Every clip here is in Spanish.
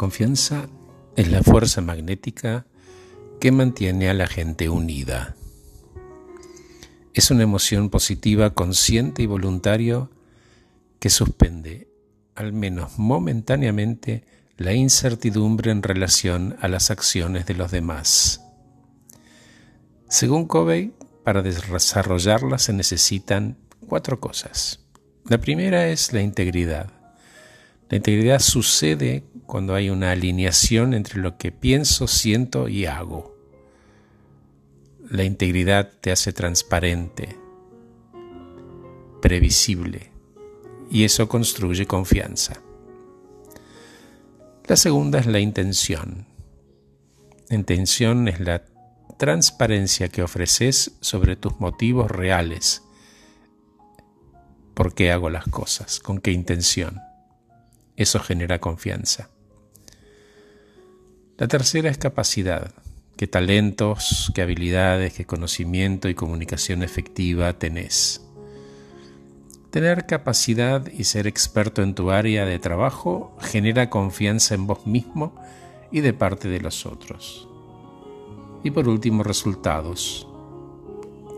Confianza es la fuerza magnética que mantiene a la gente unida. Es una emoción positiva, consciente y voluntario que suspende, al menos momentáneamente, la incertidumbre en relación a las acciones de los demás. Según Covey, para desarrollarla se necesitan cuatro cosas. La primera es la integridad. La integridad sucede cuando hay una alineación entre lo que pienso, siento y hago. La integridad te hace transparente, previsible, y eso construye confianza. La segunda es la intención. La intención es la transparencia que ofreces sobre tus motivos reales. ¿Por qué hago las cosas? ¿Con qué intención? Eso genera confianza. La tercera es capacidad. ¿Qué talentos, qué habilidades, qué conocimiento y comunicación efectiva tenés? Tener capacidad y ser experto en tu área de trabajo genera confianza en vos mismo y de parte de los otros. Y por último, resultados.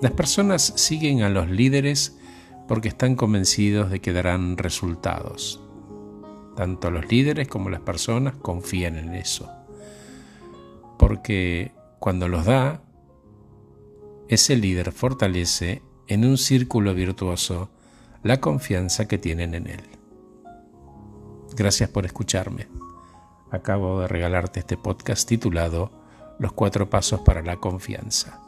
Las personas siguen a los líderes porque están convencidos de que darán resultados. Tanto los líderes como las personas confían en eso. Porque cuando los da, ese líder fortalece en un círculo virtuoso la confianza que tienen en Él. Gracias por escucharme. Acabo de regalarte este podcast titulado Los cuatro pasos para la confianza.